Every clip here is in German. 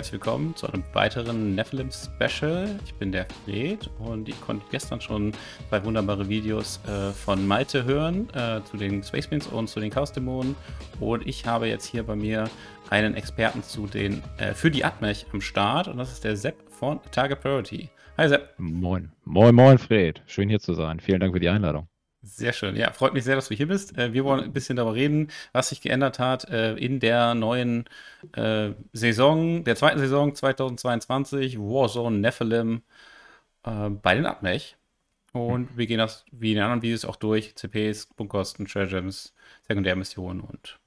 Herzlich willkommen zu einem weiteren Nephilim Special. Ich bin der Fred und ich konnte gestern schon zwei wunderbare Videos äh, von Malte hören äh, zu den Space Marines und zu den Chaos Dämonen. Und ich habe jetzt hier bei mir einen Experten zu den, äh, für die Atmech am Start und das ist der Sepp von Target Priority. Hi Sepp. Moin. Moin, moin Fred. Schön hier zu sein. Vielen Dank für die Einladung. Sehr schön. Ja, freut mich sehr, dass du hier bist. Äh, wir wollen ein bisschen darüber reden, was sich geändert hat äh, in der neuen äh, Saison, der zweiten Saison 2022, Warzone Nephilim bei den Abmech. Und wir gehen das wie in den anderen Videos auch durch. CPs, Bunkosten, Treasure Gems, Sekundärmissionen und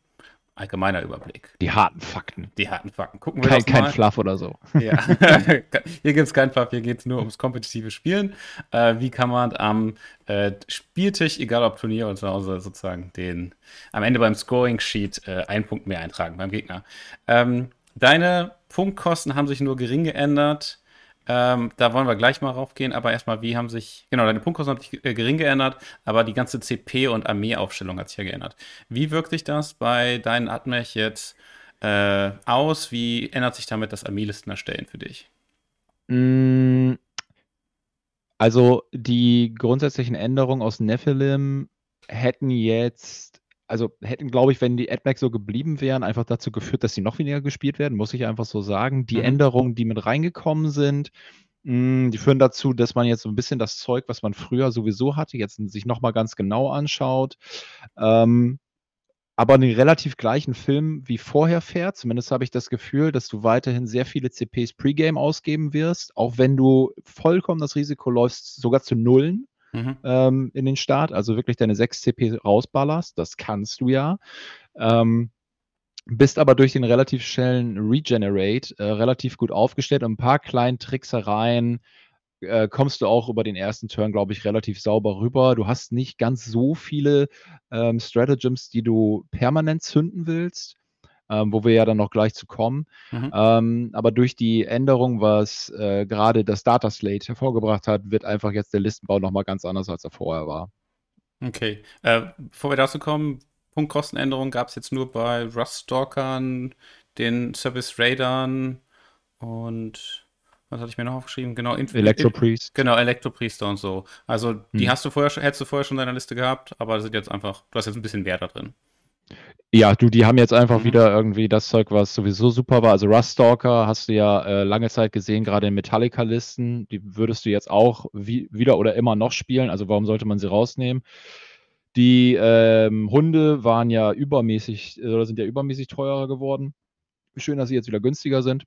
allgemeiner Überblick. Die harten Fakten. Die harten Fakten. Gucken wir kein. Kein Fluff oder so. Ja. hier gibt es keinen Fluff, hier geht es nur ums kompetitive Spielen. Äh, wie kann man am äh, Spieltisch, egal ob Turnier oder zu Hause, sozusagen den am Ende beim Scoring-Sheet äh, einen Punkt mehr eintragen beim Gegner. Ähm, deine Punktkosten haben sich nur gering geändert. Ähm, da wollen wir gleich mal raufgehen, aber erstmal, wie haben sich, genau, deine Punktkosten haben sich äh, gering geändert, aber die ganze CP- und Armeeaufstellung hat sich ja geändert. Wie wirkt sich das bei deinen Admech jetzt äh, aus? Wie ändert sich damit das Armeelisten erstellen für dich? Mm, also die grundsätzlichen Änderungen aus Nephilim hätten jetzt also hätten, glaube ich, wenn die AdMax so geblieben wären, einfach dazu geführt, dass sie noch weniger gespielt werden, muss ich einfach so sagen. Die mhm. Änderungen, die mit reingekommen sind, mh, hm, die führen dazu, dass man jetzt so ein bisschen das Zeug, was man früher sowieso hatte, jetzt sich nochmal ganz genau anschaut. Ähm, aber einen relativ gleichen Film wie vorher fährt. Zumindest habe ich das Gefühl, dass du weiterhin sehr viele CPs Pre-Game ausgeben wirst, auch wenn du vollkommen das Risiko läufst, sogar zu nullen mhm. ähm, in den Start, also wirklich deine 6 CP rausballerst, das kannst du ja. Ähm, bist aber durch den relativ schnellen Regenerate äh, relativ gut aufgestellt und ein paar kleinen Tricksereien äh, kommst du auch über den ersten Turn, glaube ich, relativ sauber rüber. Du hast nicht ganz so viele ähm, Stratagems, die du permanent zünden willst ähm, wo wir ja dann noch gleich zu kommen. Mhm. Ähm, aber durch die Änderung, was äh, gerade das Data Slate hervorgebracht hat, wird einfach jetzt der Listenbau nochmal ganz anders, als er vorher war. Okay. Äh, bevor wir dazu kommen, Punktkostenänderungen gab es jetzt nur bei Rust-Stalkern, den Service Raidern und was hatte ich mir noch aufgeschrieben? Genau, Inf Electropriest. Genau, Electropriester und so. Also die hm. hast du vorher, hättest du vorher schon in deiner Liste gehabt, aber das sind jetzt einfach, du hast jetzt ein bisschen Wert da drin. Ja, du, die haben jetzt einfach mhm. wieder irgendwie das Zeug, was sowieso super war. Also Ruststalker hast du ja äh, lange Zeit gesehen, gerade in Metallica-Listen. Die würdest du jetzt auch wie, wieder oder immer noch spielen. Also warum sollte man sie rausnehmen? Die ähm, Hunde waren ja übermäßig oder sind ja übermäßig teurer geworden. Schön, dass sie jetzt wieder günstiger sind.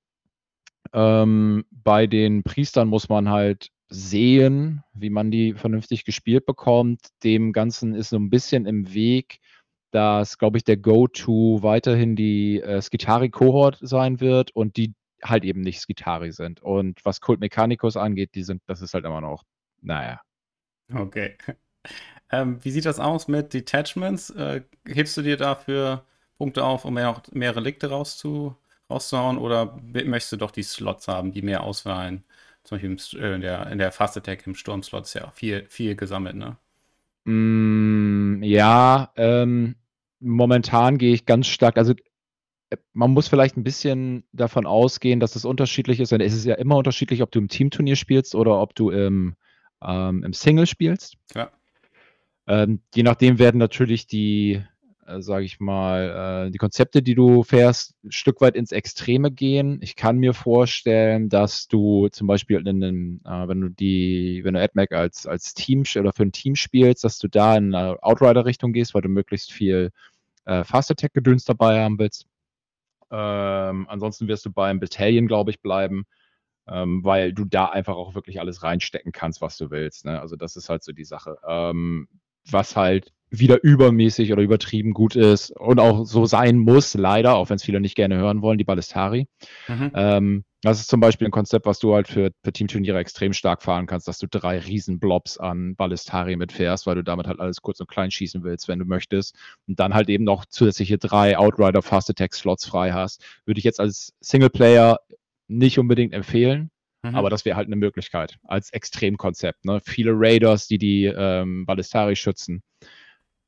Ähm, bei den Priestern muss man halt sehen, wie man die vernünftig gespielt bekommt. Dem Ganzen ist so ein bisschen im Weg dass, glaube ich, der Go-To weiterhin die äh, Skitari-Kohort sein wird und die halt eben nicht Skitari sind. Und was Kult Mechanicus angeht, die sind, das ist halt immer noch, naja. Okay. Ähm, wie sieht das aus mit Detachments? Äh, hebst du dir dafür Punkte auf, um mehr, mehr Relikte rauszu, rauszuhauen oder möchtest du doch die Slots haben, die mehr auswahlen? Zum Beispiel äh, in, der, in der Fast Attack im Sturmslot ist ja viel, viel gesammelt, ne? Mm, ja, ähm, momentan gehe ich ganz stark, also äh, man muss vielleicht ein bisschen davon ausgehen, dass es unterschiedlich ist. Denn es ist ja immer unterschiedlich, ob du im Teamturnier spielst oder ob du im, ähm, im Single spielst. Ja. Ähm, je nachdem werden natürlich die, äh, sage ich mal, äh, die Konzepte, die du fährst, ein Stück weit ins Extreme gehen. Ich kann mir vorstellen, dass du zum Beispiel in einem, äh, wenn du die, wenn du AdMac als, als Team oder für ein Team spielst, dass du da in eine Outrider-Richtung gehst, weil du möglichst viel äh, Fast Attack-Gedöns dabei haben willst. Ähm, ansonsten wirst du beim Battalion, glaube ich, bleiben, ähm, weil du da einfach auch wirklich alles reinstecken kannst, was du willst. Ne? Also das ist halt so die Sache. Ähm, was halt wieder übermäßig oder übertrieben gut ist und auch so sein muss, leider, auch wenn es viele nicht gerne hören wollen, die Ballistari. Mhm. Ähm, das ist zum Beispiel ein Konzept, was du halt für, für Teamturniere extrem stark fahren kannst, dass du drei Riesenblobs an Ballistari mitfährst, weil du damit halt alles kurz und klein schießen willst, wenn du möchtest. Und dann halt eben noch zusätzliche drei Outrider Fast Attack Slots frei hast. Würde ich jetzt als Singleplayer nicht unbedingt empfehlen. Mhm. Aber das wäre halt eine Möglichkeit als Extremkonzept. Ne? Viele Raiders, die die ähm, Ballistari schützen,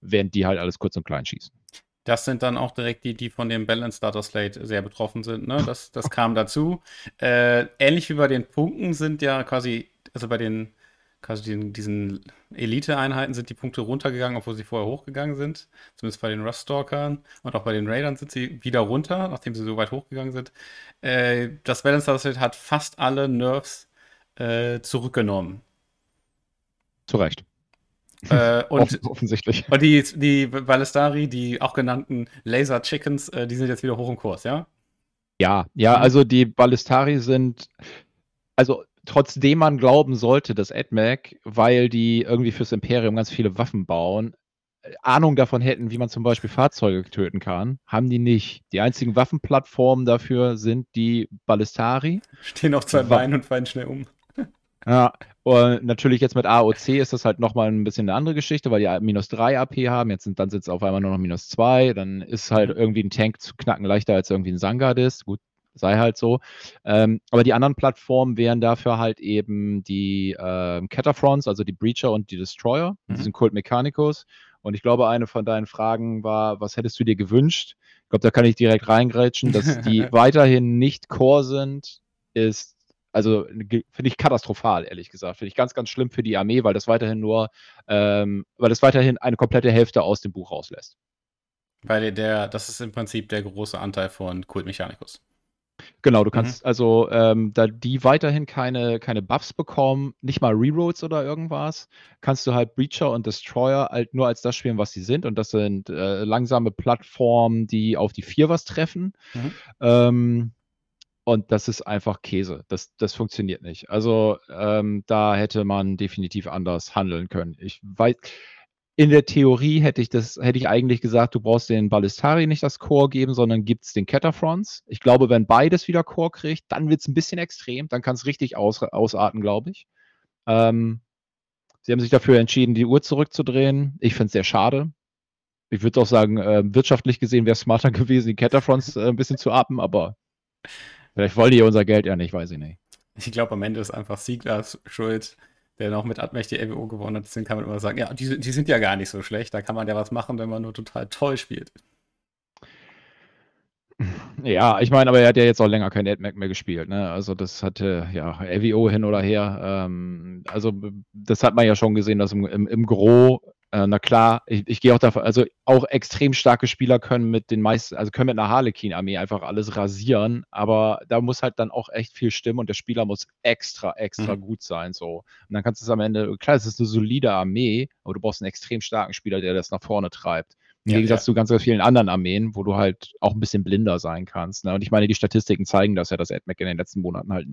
während die halt alles kurz und klein schießen. Das sind dann auch direkt die, die von dem Balance Data Slate sehr betroffen sind. Ne? Das, das kam dazu. Äh, ähnlich wie bei den Punkten sind ja quasi, also bei den quasi den, diesen Elite-Einheiten sind die Punkte runtergegangen, obwohl sie vorher hochgegangen sind. Zumindest bei den Rust-Stalkern und auch bei den Raidern sind sie wieder runter, nachdem sie so weit hochgegangen sind. Äh, das Balance Slate hat fast alle Nerfs äh, zurückgenommen. Zu Recht. Äh, und, offensichtlich. Und die, die Ballistari, die auch genannten Laser Chickens, äh, die sind jetzt wieder hoch im Kurs, ja? Ja, ja, also die Ballistari sind, also trotzdem man glauben sollte, dass AdMac, weil die irgendwie fürs Imperium ganz viele Waffen bauen, äh, Ahnung davon hätten, wie man zum Beispiel Fahrzeuge töten kann, haben die nicht. Die einzigen Waffenplattformen dafür sind die Ballistari. Stehen auf zwei Beinen und fallen schnell um. Ja, und natürlich jetzt mit AOC ist das halt nochmal ein bisschen eine andere Geschichte, weil die minus 3 AP haben. Jetzt sind, dann sind es auf einmal nur noch minus 2. Dann ist halt irgendwie ein Tank zu knacken leichter als irgendwie ein Sangard ist. Gut, sei halt so. Ähm, aber die anderen Plattformen wären dafür halt eben die äh, Catafrons, also die Breacher und die Destroyer, mhm. diesen Kult Mechanicus. Und ich glaube, eine von deinen Fragen war, was hättest du dir gewünscht? Ich glaube, da kann ich direkt reingrätschen, dass die weiterhin nicht Core sind, ist also finde ich katastrophal, ehrlich gesagt. Finde ich ganz, ganz schlimm für die Armee, weil das weiterhin nur, ähm, weil das weiterhin eine komplette Hälfte aus dem Buch rauslässt. Weil der, das ist im Prinzip der große Anteil von Kult Mechanicus. Genau, du kannst mhm. also, ähm, da die weiterhin keine, keine Buffs bekommen, nicht mal Rerolls oder irgendwas, kannst du halt Breacher und Destroyer halt nur als das spielen, was sie sind. Und das sind äh, langsame Plattformen, die auf die vier was treffen. Mhm. Ähm, und das ist einfach Käse. Das, das funktioniert nicht. Also ähm, da hätte man definitiv anders handeln können. Ich weiß, in der Theorie hätte ich das, hätte ich eigentlich gesagt, du brauchst den Ballistari nicht das Core geben, sondern gibt es den Catafrons. Ich glaube, wenn beides wieder Core kriegt, dann wird es ein bisschen extrem. Dann kann es richtig aus, ausarten, glaube ich. Ähm, sie haben sich dafür entschieden, die Uhr zurückzudrehen. Ich finde es sehr schade. Ich würde auch sagen, äh, wirtschaftlich gesehen wäre es smarter gewesen, die Catafrons äh, ein bisschen zu atmen, aber Vielleicht wollen die unser Geld ja nicht, weiß ich nicht. Ich glaube, am Ende ist einfach Sieglas schuld, der noch mit Admech die LWO gewonnen hat. Deswegen kann man immer sagen, ja, die, die sind ja gar nicht so schlecht. Da kann man ja was machen, wenn man nur total toll spielt. Ja, ich meine, aber er hat ja jetzt auch länger kein AdMac mehr gespielt. Ne? Also das hatte ja LWO hin oder her. Ähm, also das hat man ja schon gesehen, dass im, im, im Gro äh, na klar, ich, ich gehe auch davon, also auch extrem starke Spieler können mit den meisten, also können mit einer Harlequin-Armee einfach alles rasieren, aber da muss halt dann auch echt viel stimmen und der Spieler muss extra, extra mhm. gut sein. So. Und dann kannst du es am Ende, klar, es ist eine solide Armee, aber du brauchst einen extrem starken Spieler, der das nach vorne treibt. Im ja, Gegensatz ja. zu ganz, ganz vielen anderen Armeen, wo du halt auch ein bisschen blinder sein kannst. Ne? Und ich meine, die Statistiken zeigen das ja, dass AdMac in den letzten Monaten halt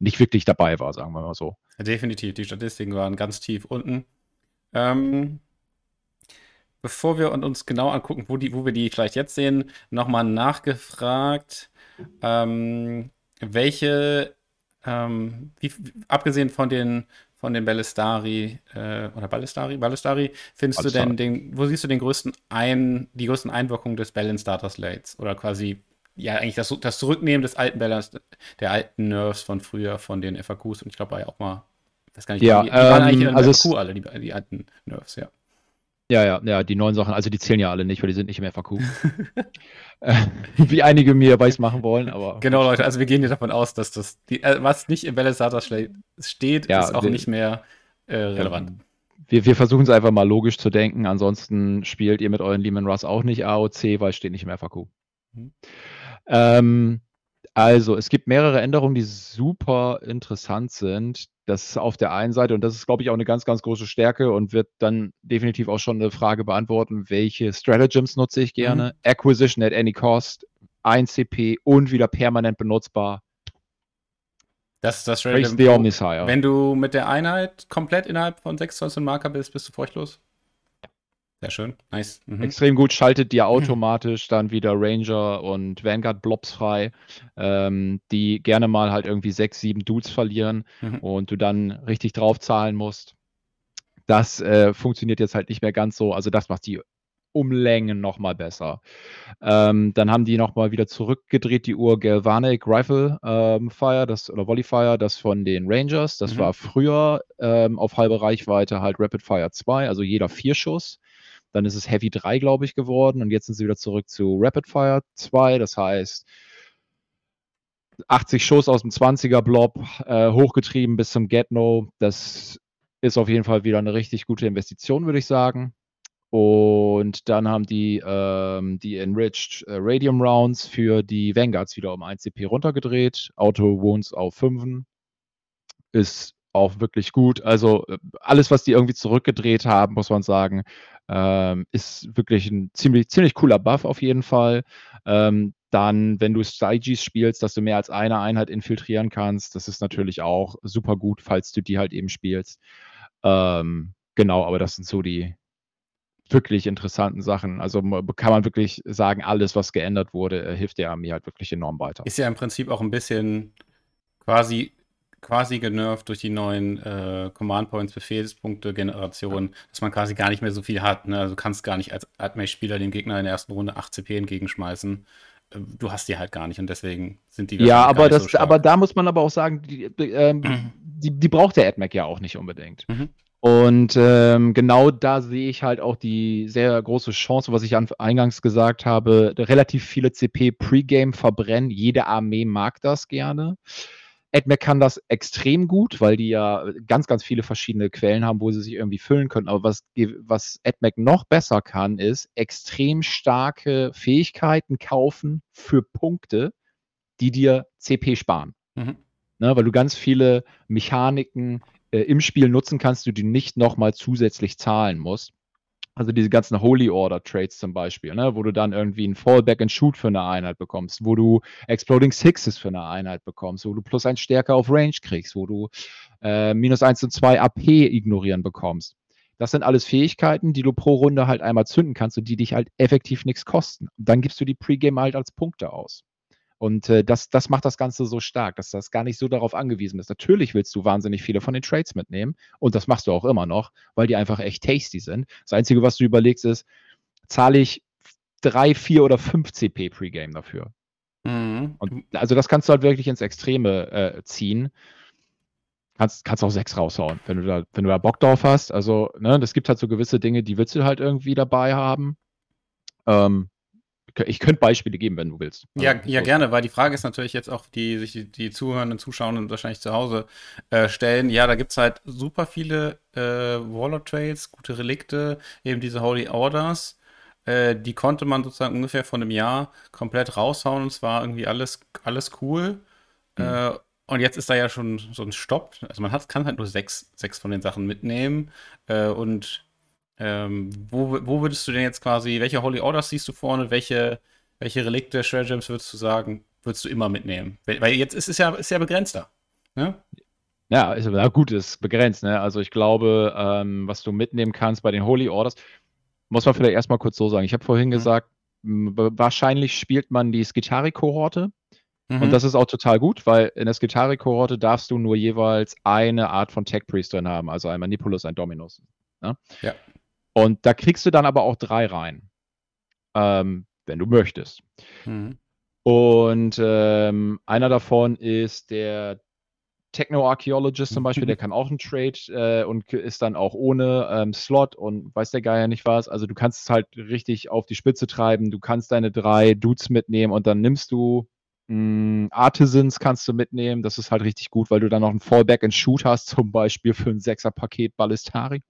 nicht wirklich dabei war, sagen wir mal so. Ja, definitiv, die Statistiken waren ganz tief unten. Ähm, bevor wir uns genau angucken, wo, die, wo wir die vielleicht jetzt sehen, nochmal nachgefragt, ähm, welche, ähm, wie, abgesehen von den von den Ballistari äh, oder Ballistari, Ballistari, findest Ballistari. du denn den, wo siehst du den größten ein, die größten Einwirkungen des Balance Data Slates? Oder quasi, ja, eigentlich das, das Zurücknehmen des alten Balance, der alten Nerves von früher, von den FAQs und ich glaube, auch mal weiß gar nicht, ja, die, die waren eigentlich in also FAQ alle, die, die alten Nerves, ja. Ja, ja, ja, die neuen Sachen, also die zählen ja alle nicht, weil die sind nicht im FAQ. Äh, wie einige mir weiß machen wollen, aber. Genau, Leute, also wir gehen hier davon aus, dass das, die, äh, was nicht im Data steht, ja, ist auch wir, nicht mehr äh, relevant. Wir, wir versuchen es einfach mal logisch zu denken, ansonsten spielt ihr mit euren Lehman Russ auch nicht AOC, weil es steht nicht im FAQ. Mhm. Ähm, also, es gibt mehrere Änderungen, die super interessant sind. Das ist auf der einen Seite, und das ist, glaube ich, auch eine ganz, ganz große Stärke und wird dann definitiv auch schon eine Frage beantworten, welche Stratagems nutze ich gerne? Mhm. Acquisition at any cost, 1 CP und wieder permanent benutzbar. Das ist das. The Omnisire. Wenn du mit der Einheit komplett innerhalb von 6 Marker bist, bist du furchtlos. Sehr schön, nice. Mhm. Extrem gut, schaltet dir automatisch dann wieder Ranger und Vanguard Blobs frei, ähm, die gerne mal halt irgendwie sechs, sieben Dudes verlieren mhm. und du dann richtig drauf zahlen musst. Das äh, funktioniert jetzt halt nicht mehr ganz so. Also das macht die Umlängen nochmal besser. Ähm, dann haben die nochmal wieder zurückgedreht, die Uhr Galvanic Rifle ähm, Fire, das oder Volley Fire, das von den Rangers. Das mhm. war früher ähm, auf halbe Reichweite halt Rapid Fire 2, also jeder vier Schuss. Dann ist es Heavy 3, glaube ich, geworden. Und jetzt sind sie wieder zurück zu Rapid Fire 2. Das heißt, 80 Schuss aus dem 20er-Blob, äh, hochgetrieben bis zum Get-No. Das ist auf jeden Fall wieder eine richtig gute Investition, würde ich sagen. Und dann haben die ähm, die Enriched äh, Radium Rounds für die Vanguards wieder um 1 CP runtergedreht. Auto Wounds auf 5. Ist auch wirklich gut. Also äh, alles, was die irgendwie zurückgedreht haben, muss man sagen, ähm, ist wirklich ein ziemlich, ziemlich cooler Buff auf jeden Fall. Ähm, dann, wenn du Stygies spielst, dass du mehr als eine Einheit infiltrieren kannst, das ist natürlich auch super gut, falls du die halt eben spielst. Ähm, genau, aber das sind so die, wirklich interessanten Sachen. Also kann man wirklich sagen, alles, was geändert wurde, äh, hilft der Armee halt wirklich enorm weiter. Ist ja im Prinzip auch ein bisschen quasi quasi genervt durch die neuen äh, Command Points Befehlspunkte Generation, dass man quasi gar nicht mehr so viel hat. Ne? Also du kannst gar nicht als Admech-Spieler dem Gegner in der ersten Runde 8 CP entgegenschmeißen. Äh, du hast die halt gar nicht und deswegen sind die Ja, aber das, so aber da muss man aber auch sagen, die, äh, die, die, braucht der AdMac ja auch nicht unbedingt. Mhm. Und ähm, genau da sehe ich halt auch die sehr große Chance, was ich an, eingangs gesagt habe, relativ viele CP Pre-Game verbrennen. Jede Armee mag das gerne. AdMac kann das extrem gut, weil die ja ganz, ganz viele verschiedene Quellen haben, wo sie sich irgendwie füllen können. Aber was, was AdMac noch besser kann, ist extrem starke Fähigkeiten kaufen für Punkte, die dir CP sparen. Mhm. Ne, weil du ganz viele Mechaniken äh, im Spiel nutzen kannst, du die nicht nochmal zusätzlich zahlen musst. Also diese ganzen Holy Order Trades zum Beispiel, ne, wo du dann irgendwie ein Fallback and Shoot für eine Einheit bekommst, wo du Exploding Sixes für eine Einheit bekommst, wo du plus ein Stärker auf Range kriegst, wo du äh, minus 1 und 2 AP ignorieren bekommst. Das sind alles Fähigkeiten, die du pro Runde halt einmal zünden kannst und die dich halt effektiv nichts kosten. Und dann gibst du die Pre-Game halt als Punkte aus. Und äh, das, das macht das Ganze so stark, dass das gar nicht so darauf angewiesen ist. Natürlich willst du wahnsinnig viele von den Trades mitnehmen und das machst du auch immer noch, weil die einfach echt tasty sind. Das Einzige, was du überlegst, ist, zahle ich drei, vier oder fünf CP Pre-Game dafür? Mhm. Und, also das kannst du halt wirklich ins Extreme äh, ziehen. Kannst, kannst auch sechs raushauen, wenn du da, wenn du da Bock drauf hast. Also, ne, das gibt halt so gewisse Dinge, die willst du halt irgendwie dabei haben. Ähm, ich könnte Beispiele geben, wenn du willst. Ja, also, ja, gerne, weil die Frage ist natürlich jetzt auch, die sich die, die Zuhörenden, Zuschauenden wahrscheinlich zu Hause äh, stellen. Ja, da gibt es halt super viele äh, Warlord Trades, gute Relikte, eben diese Holy Orders. Äh, die konnte man sozusagen ungefähr von einem Jahr komplett raushauen und zwar irgendwie alles, alles cool. Mhm. und jetzt ist da ja schon so ein Stopp. Also man hat, kann halt nur sechs, sechs von den Sachen mitnehmen. Äh, und ähm, wo, wo würdest du denn jetzt quasi, welche Holy Orders siehst du vorne, welche, welche Relikte, Share Gems würdest du sagen, würdest du immer mitnehmen? Weil jetzt ist es ja, ist ja begrenzter. Ne? Ja, ist, ja, gut, ist begrenzt. Ne? Also ich glaube, ähm, was du mitnehmen kannst bei den Holy Orders, muss man vielleicht erstmal kurz so sagen. Ich habe vorhin mhm. gesagt, wahrscheinlich spielt man die Skitari-Kohorte. Mhm. Und das ist auch total gut, weil in der Skitari-Kohorte darfst du nur jeweils eine Art von Tech Priest drin haben, also ein Manipulus, ein Dominus. Ne? Ja. Und da kriegst du dann aber auch drei rein, ähm, wenn du möchtest. Mhm. Und ähm, einer davon ist der Techno-Archaeologist zum Beispiel, der kann auch einen Trade äh, und ist dann auch ohne ähm, Slot und weiß der Geier nicht was. Also du kannst es halt richtig auf die Spitze treiben. Du kannst deine drei Dudes mitnehmen und dann nimmst du mh, hm, Artisans kannst du mitnehmen. Das ist halt richtig gut, weil du dann noch ein Fallback and Shoot hast, zum Beispiel für ein Sechser-Paket Ballistari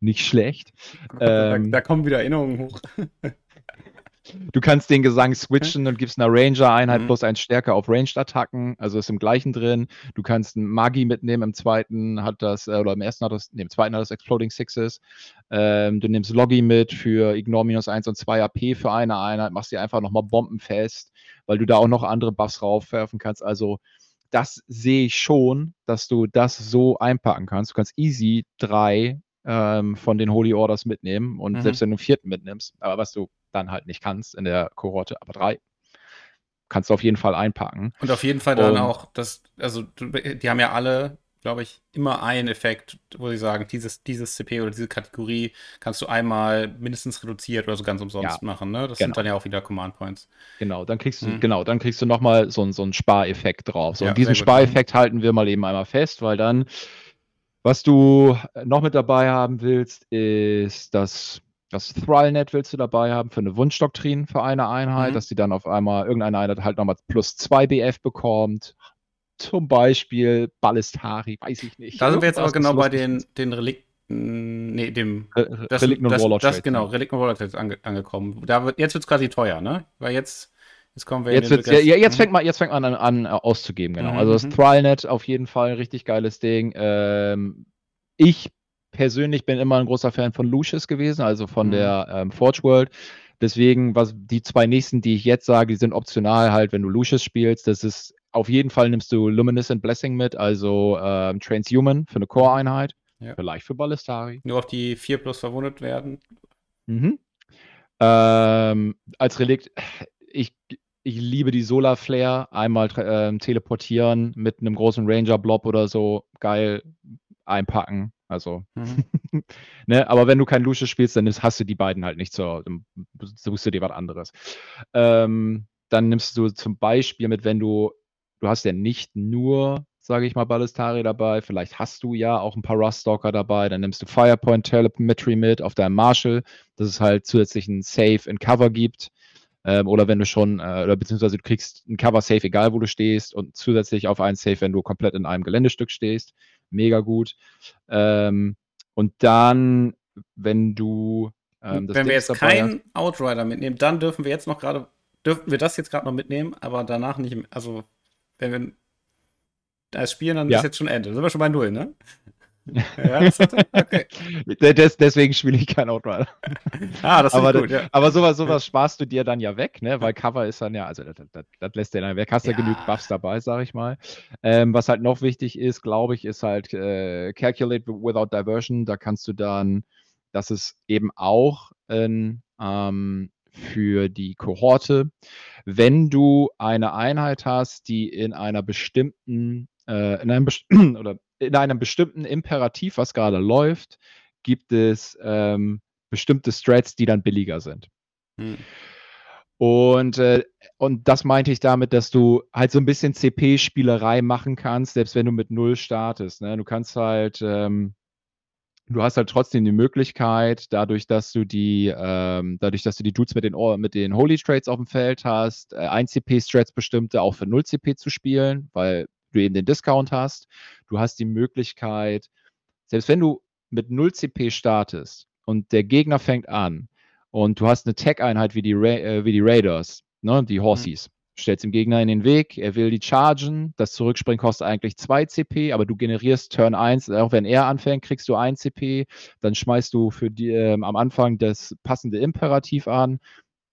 nicht schlecht. Da, ähm, da kommen wieder Erinnerungen hoch. Du kannst den Gesang switchen und gibst einer Ranger-Einheit mhm. plus eins Stärke auf Ranged-Attacken, also ist im gleichen drin. Du kannst einen Magi mitnehmen, im zweiten hat das, äh, oder im ersten hat das, nee, im zweiten hat das Exploding Sixes. Ähm, du nimmst Loggi mit für Ignore minus 1 und 2 AP für eine Einheit, machst dir einfach nochmal bombenfest, weil du da auch noch andere Buffs raufwerfen kannst. Also das sehe ich schon, dass du das so einpacken kannst. Du kannst easy drei ähm, von den Holy Orders mitnehmen und mhm. selbst wenn du einen vierten mitnimmst, aber was du dann halt nicht kannst in der Kohorte, aber drei, kannst du auf jeden Fall einpacken. Und auf jeden Fall dann und, auch, das, also die haben ja alle, glaube ich, immer einen Effekt, wo sie sagen, dieses, dieses CP oder diese Kategorie kannst du einmal mindestens reduziert oder so ganz umsonst ja, machen. Ne? Das genau. sind dann ja auch wieder Command Points. Genau, dann kriegst du, mhm. genau, dann kriegst du nochmal so, so einen Spareffekt drauf. So, ja, und diesen Spareffekt halten wir mal eben einmal fest, weil dann was du noch mit dabei haben willst, ist das das Thrallnet willst du dabei haben für eine Wunschdoktrin für eine Einheit, Mhm. dass die dann auf einmal irgendeine Einheit halt nochmal plus 2 BF bekommt. Zum Beispiel Ballistari, weiß ich nicht. Da sind wir jetzt aber genau bei den, den Relikten, nee, dem Das, Relikten und das, das genau. Relikten und Warlord Trades ange, angekommen. Da wird, jetzt wird es quasi teuer, ne? Weil jetzt, jetzt kommen wir Jetzt, wird's, ja, jetzt, Mhm. fängt man, jetzt fängt man an, an äh, auszugeben, genau. Mhm, Also das mhm. Thrallnet auf jeden Fall ein richtig geiles Ding. Ähm, ich persönlich bin immer ein großer Fan von Lucius gewesen, also von Mhm. der ähm, Forge World. Deswegen, was die zwei nächsten, die ich jetzt sage, die sind optional halt, wenn du Lucius spielst. Das ist auf jeden Fall nimmst du Luminescent Blessing mit, also ähm, Transhuman für eine Core-Einheit. Ja. Vielleicht für Ballistari. Nur auf die 4 plus verwundet werden. Mhm. Ähm, als Relikt, ich, ich liebe die Solar Flare. Einmal ähm, teleportieren mit einem großen Ranger-Blob oder so. Geil. Einpacken. Also, Mhm. ne, aber wenn du kein Lucius spielst, dann hast du die beiden halt nicht so. Dann suchst du dir was anderes. Ähm, dann nimmst du zum Beispiel mit, wenn du, du hast ja nicht nur, sage ich mal, Ballistari dabei, vielleicht hast du ja auch ein paar Ruststalker dabei, dann nimmst du Firepoint Telemetry mit auf deinem Marshall, dass es halt zusätzlich ein Save in Cover gibt. Ähm, oder wenn du schon, äh, oder beziehungsweise du kriegst ein Cover Safe, egal wo du stehst, und zusätzlich auf einen Safe, wenn du komplett in einem Geländestück stehst. Mega gut. Ähm, und dann, wenn du ähm, Wenn wir Dings jetzt keinen Outrider mitnehmen, dann dürfen wir jetzt noch gerade, dürfen wir das jetzt gerade noch mitnehmen, aber danach nicht, also wenn wir das spielen, dann Ja. ist jetzt schon Ende. Sind wir schon bei Null, ne? Ja, das hat er? Okay. Des, deswegen spiele ich kein Outrider. Ah, das ist aber, gut, ja. aber sowas, sowas sparst du dir dann ja weg, ne? Weil Cover ist dann ja, also das, das, das lässt dir dann weg. Hast ja Ja. genug Buffs dabei, sag ich mal. Ähm, was halt noch wichtig ist, glaube ich, ist halt äh, Calculate without Diversion. Da kannst du dann, das ist eben auch ähm, ähm, für die Kohorte, wenn du eine Einheit hast, die in einer bestimmten, äh, in einem best oder in einem bestimmten Imperativ, was gerade läuft, gibt es ähm, bestimmte Strats, die dann billiger sind. Hm. Und, äh, und das meinte ich damit, dass du halt so ein bisschen CP-Spielerei machen kannst, selbst wenn du mit Null startest. Ne? Du kannst halt, ähm, du hast halt trotzdem die Möglichkeit, dadurch, dass du die, ähm, dadurch, dass du die Dudes mit den, mit den Holy Trades auf dem Feld hast, äh, 1 CP-Strats bestimmte auch für 0 CP zu spielen, weil du eben den Discount hast. Du hast die Möglichkeit, selbst wenn du mit 0 CP startest und der Gegner fängt an und du hast eine Tech-Einheit wie, die Ra äh, wie die Raiders, ne, die Horsies, stellst dem Gegner in den Weg, er will die chargen, das Zurückspringen kostet eigentlich 2 CP, aber du generierst Turn 1, auch wenn er anfängt, kriegst du 1 CP, dann schmeißt du für die, ähm, am Anfang das passende Imperativ an,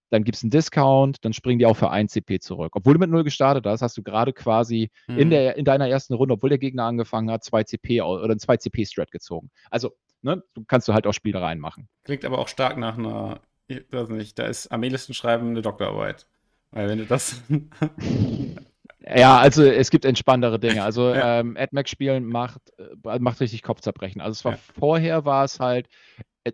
dann gibt es einen Discount, dann springen die auch für 1 CP zurück. Obwohl du mit 0 gestartet hast, hast du gerade quasi in, Mhm. der, in deiner ersten Runde, obwohl der Gegner angefangen hat, 2 CP oder ein 2 CP-Strat gezogen. Also, ne, du kannst du halt auch Spielereien machen. Klingt aber auch stark nach einer, ich weiß nicht, da ist am ehesten schreiben eine Doktorarbeit. Weil wenn du das. Ja, also es gibt entspanntere Dinge. Also Ja. ähm, AdMac spielen macht, äh, macht richtig Kopfzerbrechen. Also es war Ja. vorher war es halt, äh,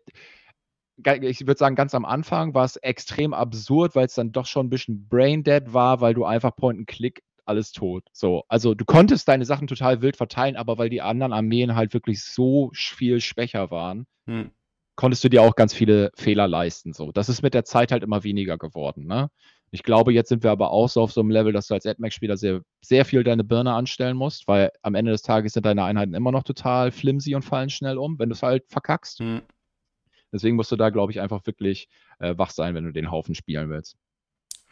ich würde sagen, ganz am Anfang war es extrem absurd, weil es dann doch schon ein bisschen braindead war, weil du einfach Point and Click alles tot. So, also du konntest deine Sachen total wild verteilen, aber weil die anderen Armeen halt wirklich so viel schwächer waren, Hm. konntest du dir auch ganz viele Fehler leisten. So, das ist mit der Zeit halt immer weniger geworden. Ne? Ich glaube, jetzt sind wir aber auch so auf so einem Level, dass du als AdMac-Spieler sehr, sehr viel deine Birne anstellen musst, weil am Ende des Tages sind deine Einheiten immer noch total flimsy und fallen schnell um, wenn du es halt verkackst. Hm. Deswegen musst du da, glaube ich, einfach wirklich äh, wach sein, wenn du den Haufen spielen willst.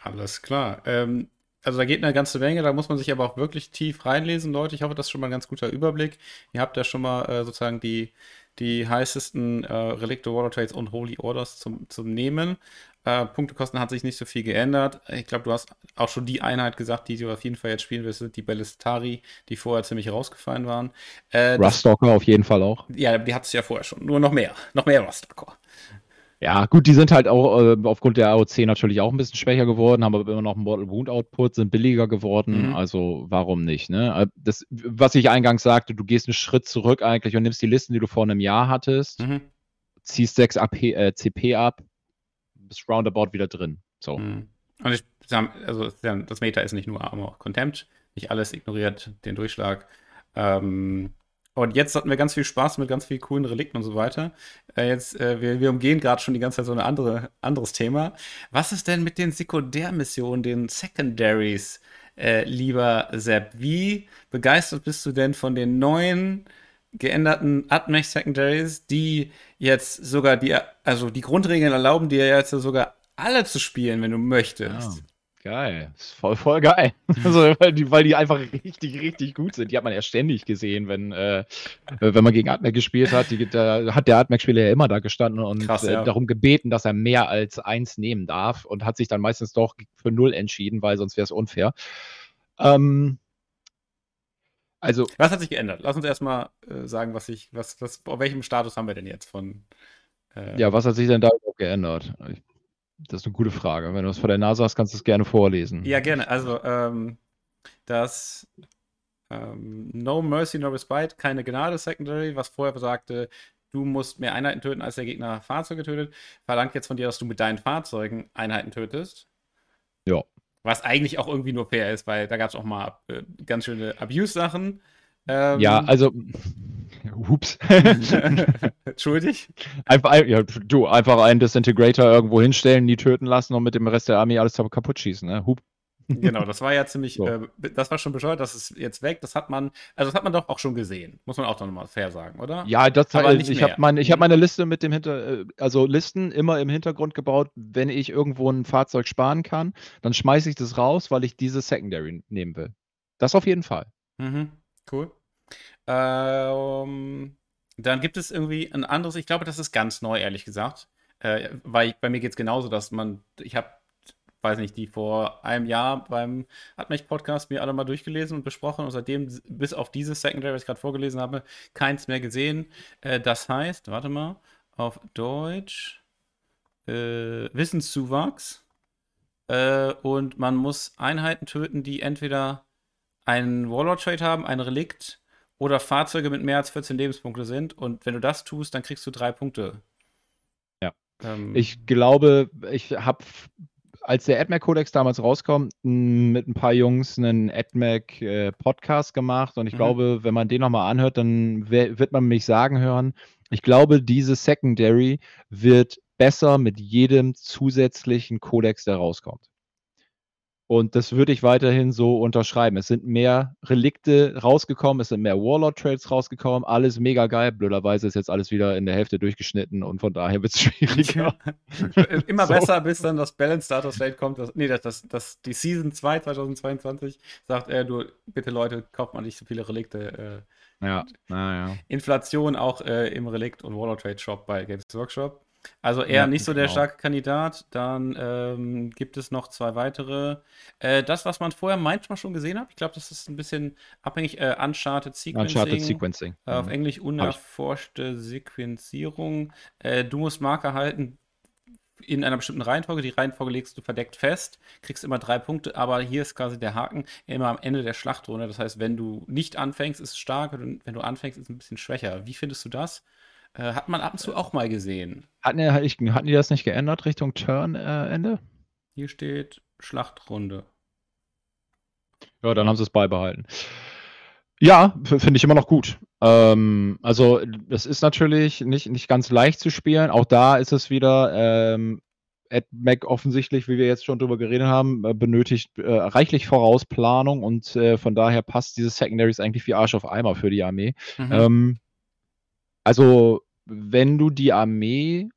Alles klar. Ähm, also da geht eine ganze Menge, da muss man sich aber auch wirklich tief reinlesen, Leute. Ich hoffe, das ist schon mal ein ganz guter Überblick. Ihr habt ja schon mal äh, sozusagen die, die heißesten äh, Relikte, Water Trades und Holy Orders zum, zum Nehmen. Äh, Punktekosten hat sich nicht so viel geändert. Ich glaube, du hast auch schon die Einheit gesagt, die du auf jeden Fall jetzt spielen wirst, die Ballistari, die vorher ziemlich rausgefallen waren. Äh, das, Ruststalker auf jeden Fall auch. ja, die hat es ja vorher schon. Nur noch mehr. Noch mehr Rustalker. Ja, gut, die sind halt auch äh, aufgrund der AOC natürlich auch ein bisschen schwächer geworden, haben aber immer noch einen Mortal Wound Output, sind billiger geworden, Mhm. also warum nicht, ne? Äh, Das, was ich eingangs sagte, du gehst einen Schritt zurück eigentlich und nimmst die Listen, die du vor einem Jahr hattest, Mhm. ziehst 6 AP, äh, CP ab, bist roundabout wieder drin. So. Mhm. Und ich, also das Meta ist nicht nur Armor Contempt, nicht alles ignoriert den Durchschlag. Ähm, Und jetzt hatten wir ganz viel Spaß mit ganz vielen coolen Relikten und so weiter. Äh, jetzt, äh, wir, wir umgehen gerade schon die ganze Zeit so ein andere, anderes Thema. Was ist denn mit den Sekundärmissionen, den Secondaries, äh, lieber Sepp? Wie begeistert bist du denn von den neuen geänderten Admech Secondaries, die jetzt sogar die, also die Grundregeln erlauben dir jetzt sogar alle zu spielen, wenn du möchtest. Ja. Geil. Ist voll, voll geil. Also, weil, die, weil die einfach richtig, richtig gut sind. Die hat man ja ständig gesehen, wenn, äh, wenn man gegen Atmec gespielt hat. Die, da hat der Atmec-Spieler ja immer da gestanden und Krass, ja. äh, darum gebeten, dass er mehr als eins nehmen darf und hat sich dann meistens doch für null entschieden, weil sonst wäre es unfair. Ähm, also. Was hat sich geändert? Lass uns erstmal äh, sagen, was sich, was, was, auf welchem Status haben wir denn jetzt von. Äh, ja, was hat sich denn da geändert? Ich das ist eine gute Frage. Wenn du es vor der Nase hast, kannst du es gerne vorlesen. Ja, gerne. Also, ähm, das ähm, No Mercy, No Respite, keine Gnade Secondary, was vorher besagte, du musst mehr Einheiten töten, als der Gegner Fahrzeuge tötet, verlangt jetzt von dir, dass du mit deinen Fahrzeugen Einheiten tötest. Ja. Was eigentlich auch irgendwie nur fair ist, weil da gab es auch mal äh, ganz schöne Abuse-Sachen. Ähm, ja, also Hups. Entschuldig? Einfach, ja, du, einfach einen Disintegrator irgendwo hinstellen, die töten lassen und mit dem Rest der Armee alles kaputt schießen, ne? Hup. Genau, das war ja ziemlich, so. äh, das war schon bescheuert, das ist jetzt weg. Das hat man, also das hat man doch auch schon gesehen, muss man auch noch mal fair sagen, oder? Ja, das Aber nicht ich habe meine, hab meine Liste mit dem Hinter, äh, also Listen immer im Hintergrund gebaut. Wenn ich irgendwo ein Fahrzeug sparen kann, dann schmeiße ich das raus, weil ich diese Secondary nehmen will. Das auf jeden Fall. Mhm, cool. Ähm, dann gibt es irgendwie ein anderes, ich glaube, das ist ganz neu, ehrlich gesagt. Äh, weil ich, bei mir geht es genauso, dass man, ich habe, weiß nicht, die vor einem Jahr beim Atmech-Podcast mir alle mal durchgelesen und besprochen und seitdem, bis auf dieses Secondary, was ich gerade vorgelesen habe, keins mehr gesehen. Äh, das heißt, warte mal, auf Deutsch, äh, Wissenszuwachs. Äh, und man muss Einheiten töten, die entweder einen Warlord-Trade haben, ein Relikt oder Fahrzeuge mit mehr als 14 Lebenspunkte sind. Und wenn du das tust, dann kriegst du drei Punkte. Ja. Ähm, ich glaube, ich habe, als der AdMac-Kodex damals rauskommt, mit ein paar Jungs einen AdMac-Podcast äh, gemacht. Und ich mhm. glaube, wenn man den nochmal anhört, dann wird man mich sagen hören, ich glaube, diese Secondary wird besser mit jedem zusätzlichen Kodex, der rauskommt. Und das würde ich weiterhin so unterschreiben. Es sind mehr Relikte rausgekommen, es sind mehr Warlord-Trades rausgekommen, alles mega geil. Blöderweise ist jetzt alles wieder in der Hälfte durchgeschnitten und von daher wird es schwieriger. Immer so. besser, bis dann das Balance Status Rate kommt. Das, nee, das, das, das, die Season 2 2022 sagt er, du, bitte Leute, kauft mal nicht so viele Relikte. Äh, ja, naja. Inflation auch äh, im Relikt- und Warlord-Trade-Shop bei Games Workshop. Also eher ja, nicht so der genau. starke Kandidat. Dann ähm, gibt es noch zwei weitere. Äh, das, was man vorher manchmal schon gesehen hat, ich glaube, das ist ein bisschen abhängig. Äh, Uncharted Sequencing. Uncharted Sequencing. Äh, auf mhm. Englisch unerforschte Sequenzierung. Äh, du musst Marker halten in einer bestimmten Reihenfolge. Die Reihenfolge legst du verdeckt fest, kriegst immer drei Punkte, aber hier ist quasi der Haken immer am Ende der Schlachtrunde. Das heißt, wenn du nicht anfängst, ist es stark, wenn du anfängst, ist es ein bisschen schwächer. Wie findest du das? Äh, hat man ab und zu auch mal gesehen. Hatten, hatten die das nicht geändert Richtung Turn-Ende? Äh, Hier steht Schlachtrunde. Ja, dann haben sie es beibehalten. Ja, finde ich immer noch gut. Ähm, also, das ist natürlich nicht, nicht ganz leicht zu spielen. Auch da ist es wieder, ähm, AdMac offensichtlich, wie wir jetzt schon drüber geredet haben, äh, benötigt äh, reichlich Vorausplanung und äh, von daher passt dieses Secondaries eigentlich wie Arsch auf Eimer für die Armee. Mhm. Ähm, also, wenn du die Armee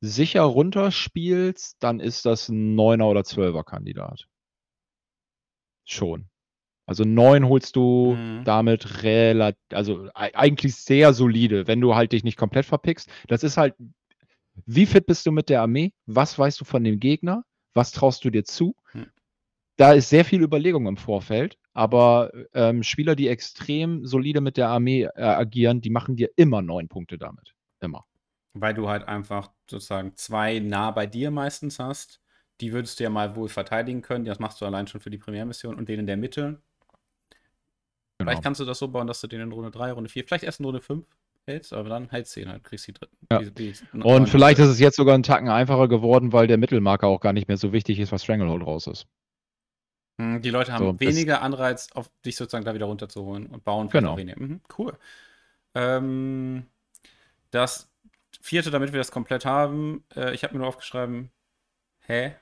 sicher runterspielst, dann ist das ein 9er oder 12er Kandidat. Schon. Also 9 holst du mhm. damit relativ, also eigentlich sehr solide, wenn du halt dich nicht komplett verpickst. Das ist halt, wie fit bist du mit der Armee? Was weißt du von dem Gegner? Was traust du dir zu? Mhm. Da ist sehr viel Überlegung im Vorfeld. Aber ähm, Spieler, die extrem solide mit der Armee äh, agieren, die machen dir immer neun Punkte damit. Immer. Weil du halt einfach sozusagen zwei nah bei dir meistens hast. Die würdest du ja mal wohl verteidigen können. Das machst du allein schon für die Primärmission und den in der Mitte. Genau. Vielleicht kannst du das so bauen, dass du den in Runde 3, Runde 4, vielleicht erst in Runde 5 hältst, aber dann hältst du ihn halt, kriegst die dritten. Ja. Die, die, und vielleicht ist es jetzt sogar einen Tacken einfacher geworden, weil der Mittelmarker auch gar nicht mehr so wichtig ist, was Stranglehold raus ist. Hm, Mhm, die Leute haben So, weniger Anreiz, auf dich sozusagen da wieder runterzuholen und bauen Genau. weniger. Mhm, cool. Ähm, das vierte, damit wir das komplett haben, äh, ich habe mir nur aufgeschrieben, hä?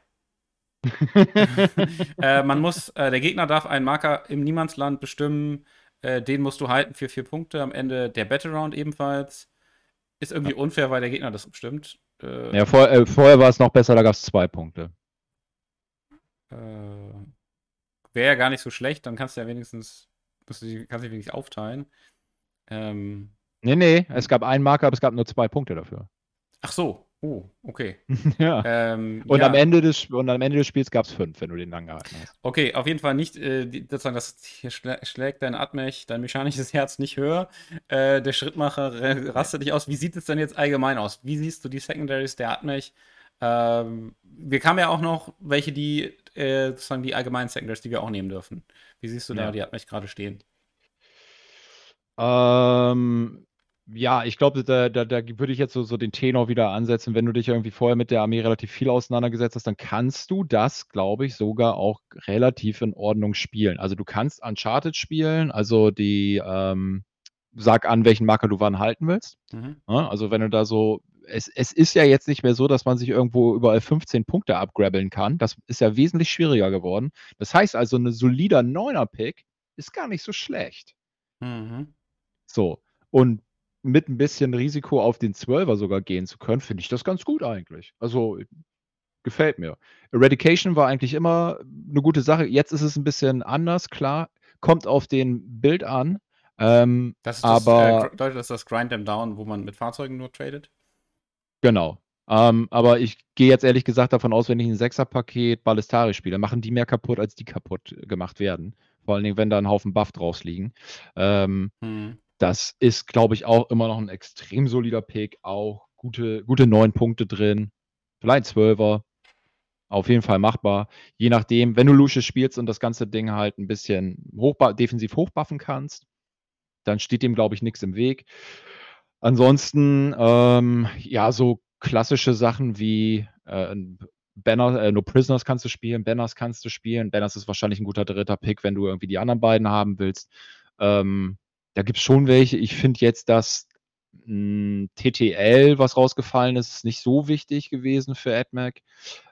äh, man muss, äh, der Gegner darf einen Marker im Niemandsland bestimmen, äh, den musst du halten für vier Punkte am Ende der Battle Round ebenfalls. Ist irgendwie unfair, weil der Gegner das bestimmt. Äh, Ja, vor, äh, vorher war es noch besser, da gab es zwei Punkte. äh, Wäre ja gar nicht so schlecht, dann kannst du ja wenigstens, musst du kannst du wenigstens aufteilen. Ähm, Nee, nee, es gab einen Marker, aber es gab nur zwei Punkte dafür. ach so, oh, okay. ja. Ähm, Und, ja, am Ende des, und am Ende des Spiels gab es fünf, wenn du den lang gehalten hast. Okay, auf jeden Fall nicht, äh, die, sozusagen, das hier schlä schlägt dein Atmech, dein mechanisches Herz nicht höher. Äh, der Schrittmacher rastet dich aus. Wie sieht es denn jetzt allgemein aus? Wie siehst du die Secondaries der Atmech? Ähm, wir kamen ja auch noch welche, die äh, sozusagen die allgemeinen Secondaries, die wir auch nehmen dürfen. Wie siehst du da Ja. die Atmech gerade stehen? Ähm, ja, ich glaube, da, da, da würde ich jetzt so, so den Tenor wieder ansetzen. Wenn du dich irgendwie vorher mit der Armee relativ viel auseinandergesetzt hast, dann kannst du das, glaube ich, sogar auch relativ in Ordnung spielen. Also du kannst Uncharted spielen, also die, ähm, sag an, welchen Marker du wann halten willst. Mhm. Ja, also wenn du da so, es, es ist ja jetzt nicht mehr so, dass man sich irgendwo überall 15 Punkte abgrabbeln kann. Das ist ja wesentlich schwieriger geworden. Das heißt also, eine solider 9er-Pick ist gar nicht so schlecht. Mhm. So. Und mit ein bisschen Risiko auf den 12er sogar gehen zu können, finde ich das ganz gut eigentlich. Also gefällt mir. Eradication war eigentlich immer eine gute Sache. Jetzt ist es ein bisschen anders, klar. Kommt auf den Bild an. Ähm, Das ist das, Aber- äh, gr- bedeutet das das Grind them down, wo man mit Fahrzeugen nur tradet? Genau. Ähm, aber ich gehe jetzt ehrlich gesagt davon aus, wenn ich ein Sechser-Paket Ballistari spiele, machen die mehr kaputt, als die kaputt gemacht werden. Vor allen Dingen, wenn da ein Haufen Buff draus liegen. Ähm, Mhm. das ist, glaube ich, auch immer noch ein extrem solider Pick. Auch gute, gute neun Punkte drin. Vielleicht Zwölfer. Auf jeden Fall machbar. Je nachdem, wenn du Lucius spielst und das ganze Ding halt ein bisschen hochba defensiv hochbuffen kannst, dann steht dem, glaube ich, nichts im Weg. Ansonsten, ähm, ja, so klassische Sachen wie äh, Banner, äh, No Prisoners kannst du spielen, Banners kannst du spielen. Banners ist wahrscheinlich ein guter dritter Pick, wenn du irgendwie die anderen beiden haben willst. Ähm, da gibt es schon welche. Ich finde jetzt, dass mh, TTL, was rausgefallen ist, ist nicht so wichtig gewesen für AdMac.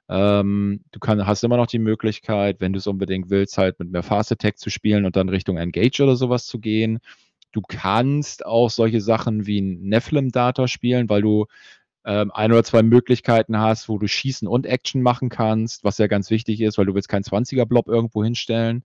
Ähm, du kann, hast immer noch die Möglichkeit, wenn du es unbedingt willst, halt mit mehr Fast Attack zu spielen und dann Richtung Engage oder sowas zu gehen. Du kannst auch solche Sachen wie ein Nephilim-Data spielen, weil du ähm, ein oder zwei Möglichkeiten hast, wo du Schießen und Action machen kannst, was ja ganz wichtig ist, weil du willst keinen 20er-Blob irgendwo hinstellen.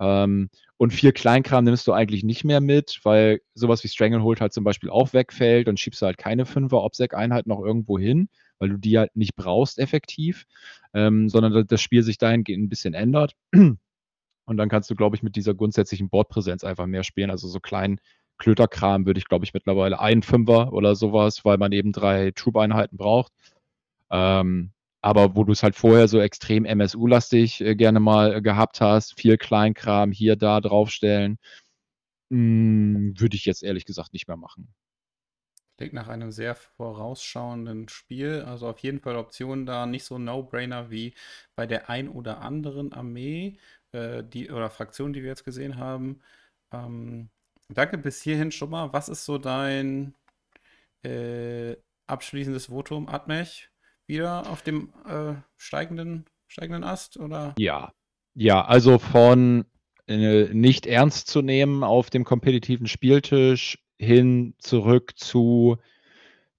Ähm, und viel Kleinkram nimmst du eigentlich nicht mehr mit, weil sowas wie Stranglehold halt zum Beispiel auch wegfällt und schiebst halt keine 5er Obsec-Einheit noch irgendwo hin, weil du die halt nicht brauchst effektiv, ähm, sondern das Spiel sich dahingehend ein bisschen ändert. Und dann kannst du, glaube ich, mit dieser grundsätzlichen Bordpräsenz einfach mehr spielen. Also so kleinen Klöterkram würde ich, glaube ich, mittlerweile ein Fünfer oder sowas, weil man eben drei Troop-Einheiten braucht. Ähm, aber wo du es halt vorher so extrem MSU-lastig äh, gerne mal äh, gehabt hast, viel Kleinkram hier, da draufstellen, mh, würde ich jetzt ehrlich gesagt nicht mehr machen. Klingt nach einem sehr vorausschauenden Spiel. Also auf jeden Fall Optionen da, nicht so No-Brainer wie bei der ein oder anderen Armee äh, die, oder Fraktion, die wir jetzt gesehen haben. Ähm, danke bis hierhin schon mal. Was ist so dein äh, abschließendes Votum, Admech? Wieder auf dem äh, steigenden, steigenden Ast? Oder? Ja, ja, also von äh, nicht ernst zu nehmen auf dem kompetitiven Spieltisch hin zurück zu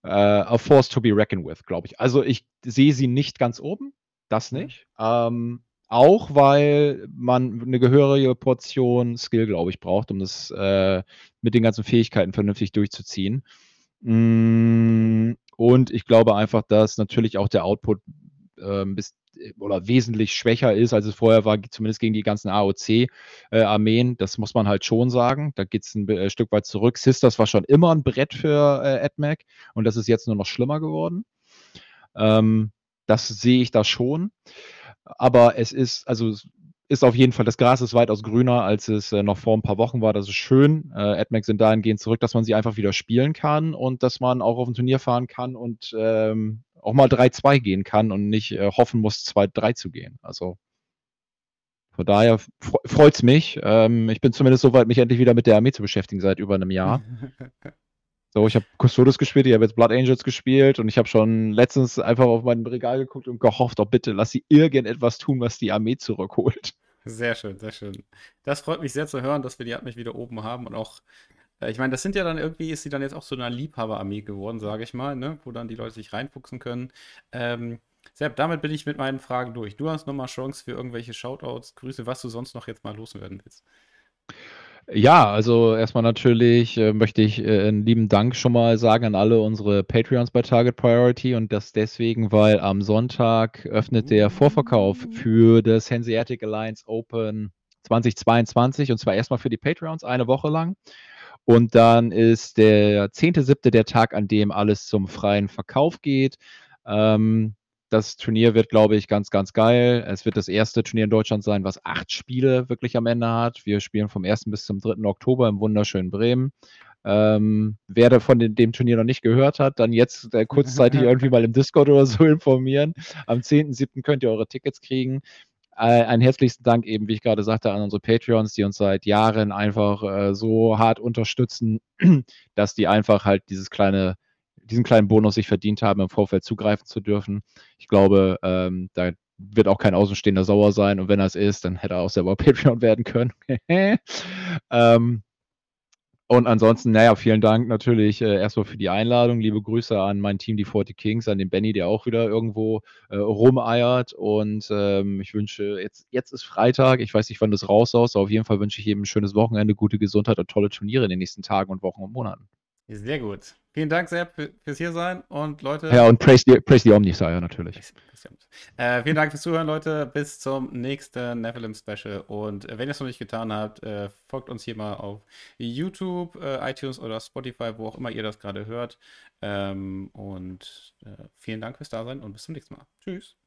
äh, a force to be reckoned with, glaube ich. Also ich sehe sie nicht ganz oben, das Mhm. nicht. Ähm, auch weil man eine gehörige Portion Skill, glaube ich, braucht, um das äh, mit den ganzen Fähigkeiten vernünftig durchzuziehen. Mm, Und ich glaube einfach, dass natürlich auch der Output ähm, bis, oder wesentlich schwächer ist, als es vorher war, zumindest gegen die ganzen AOC-Armeen. das muss man halt schon sagen. Da geht es ein äh, Stück weit zurück. Sisters war schon immer ein Brett für äh, AdMac und das ist jetzt nur noch schlimmer geworden. Ähm, das sehe ich da schon. Aber es ist, also ist auf jeden Fall, das Gras ist weitaus grüner, als es äh, noch vor ein paar Wochen war. Das ist schön. Äh, AdMac sind dahingehend zurück, dass man sie einfach wieder spielen kann und dass man auch auf ein Turnier fahren kann und ähm, auch mal 3-2 gehen kann und nicht äh, hoffen muss, 2-3 zu gehen. Also Von daher freut es mich. Ähm, ich bin zumindest so weit, mich endlich wieder mit der Armee zu beschäftigen seit über einem Jahr. So, ich habe Custodes gespielt, ich habe jetzt Blood Angels gespielt und ich habe schon letztens einfach auf mein Regal geguckt und gehofft, oh bitte, lass sie irgendetwas tun, was die Armee zurückholt. Sehr schön, sehr schön. Das freut mich sehr zu hören, dass wir die Armee wieder oben haben und auch, äh, ich meine, das sind ja dann irgendwie, ist sie dann jetzt auch so eine Liebhaberarmee geworden, sage ich mal, ne? wo dann die Leute sich reinfuchsen können. Ähm, Sepp, damit bin ich mit meinen Fragen durch. Du hast nochmal Chance für irgendwelche Shoutouts, Grüße, was du sonst noch jetzt mal loswerden willst. Ja, also erstmal natürlich äh, möchte ich äh, einen lieben Dank schon mal sagen an alle unsere Patreons bei Target Priority und das deswegen, weil am Sonntag öffnet der Vorverkauf für das Hanseatic Alliance Open 2022 und zwar erstmal für die Patreons eine Woche lang. Und dann ist der 10.7. der Tag, an dem alles zum freien Verkauf geht. Ähm, das Turnier wird, glaube ich, ganz, ganz geil. Es wird das erste Turnier in Deutschland sein, was acht Spiele wirklich am Ende hat. Wir spielen vom 1. bis zum 3. Oktober im wunderschönen Bremen. Ähm, wer davon dem, dem Turnier noch nicht gehört hat, dann jetzt äh, kurzzeitig irgendwie mal im Discord oder so informieren. Am 10.7. könnt ihr eure Tickets kriegen. Äh, einen herzlichsten Dank eben, wie ich gerade sagte, an unsere Patreons, die uns seit Jahren einfach äh, so hart unterstützen, dass die einfach halt dieses kleine diesen kleinen Bonus sich verdient haben, im Vorfeld zugreifen zu dürfen. Ich glaube, ähm, da wird auch kein Außenstehender sauer sein und wenn er es ist, dann hätte er auch selber Patreon werden können. ähm, und ansonsten, naja, vielen Dank natürlich äh, erstmal für die Einladung. Liebe Grüße an mein Team, die 40 Kings, an den Benny, der auch wieder irgendwo äh, rumeiert. Und ähm, ich wünsche, jetzt, jetzt ist Freitag, ich weiß nicht, wann das raus ist, aber auf jeden Fall wünsche ich jedem ein schönes Wochenende, gute Gesundheit und tolle Turniere in den nächsten Tagen und Wochen und Monaten. Sehr gut. Vielen Dank sehr fürs hier sein und Leute. Ja, und praise the, praise the Omnisire natürlich. Äh, vielen Dank fürs Zuhören, Leute. Bis zum nächsten Nephilim Special. Und äh, wenn ihr es noch nicht getan habt, äh, folgt uns hier mal auf YouTube, äh, iTunes oder Spotify, wo auch immer ihr das gerade hört. Ähm, und äh, vielen Dank fürs Dasein und bis zum nächsten Mal. Tschüss.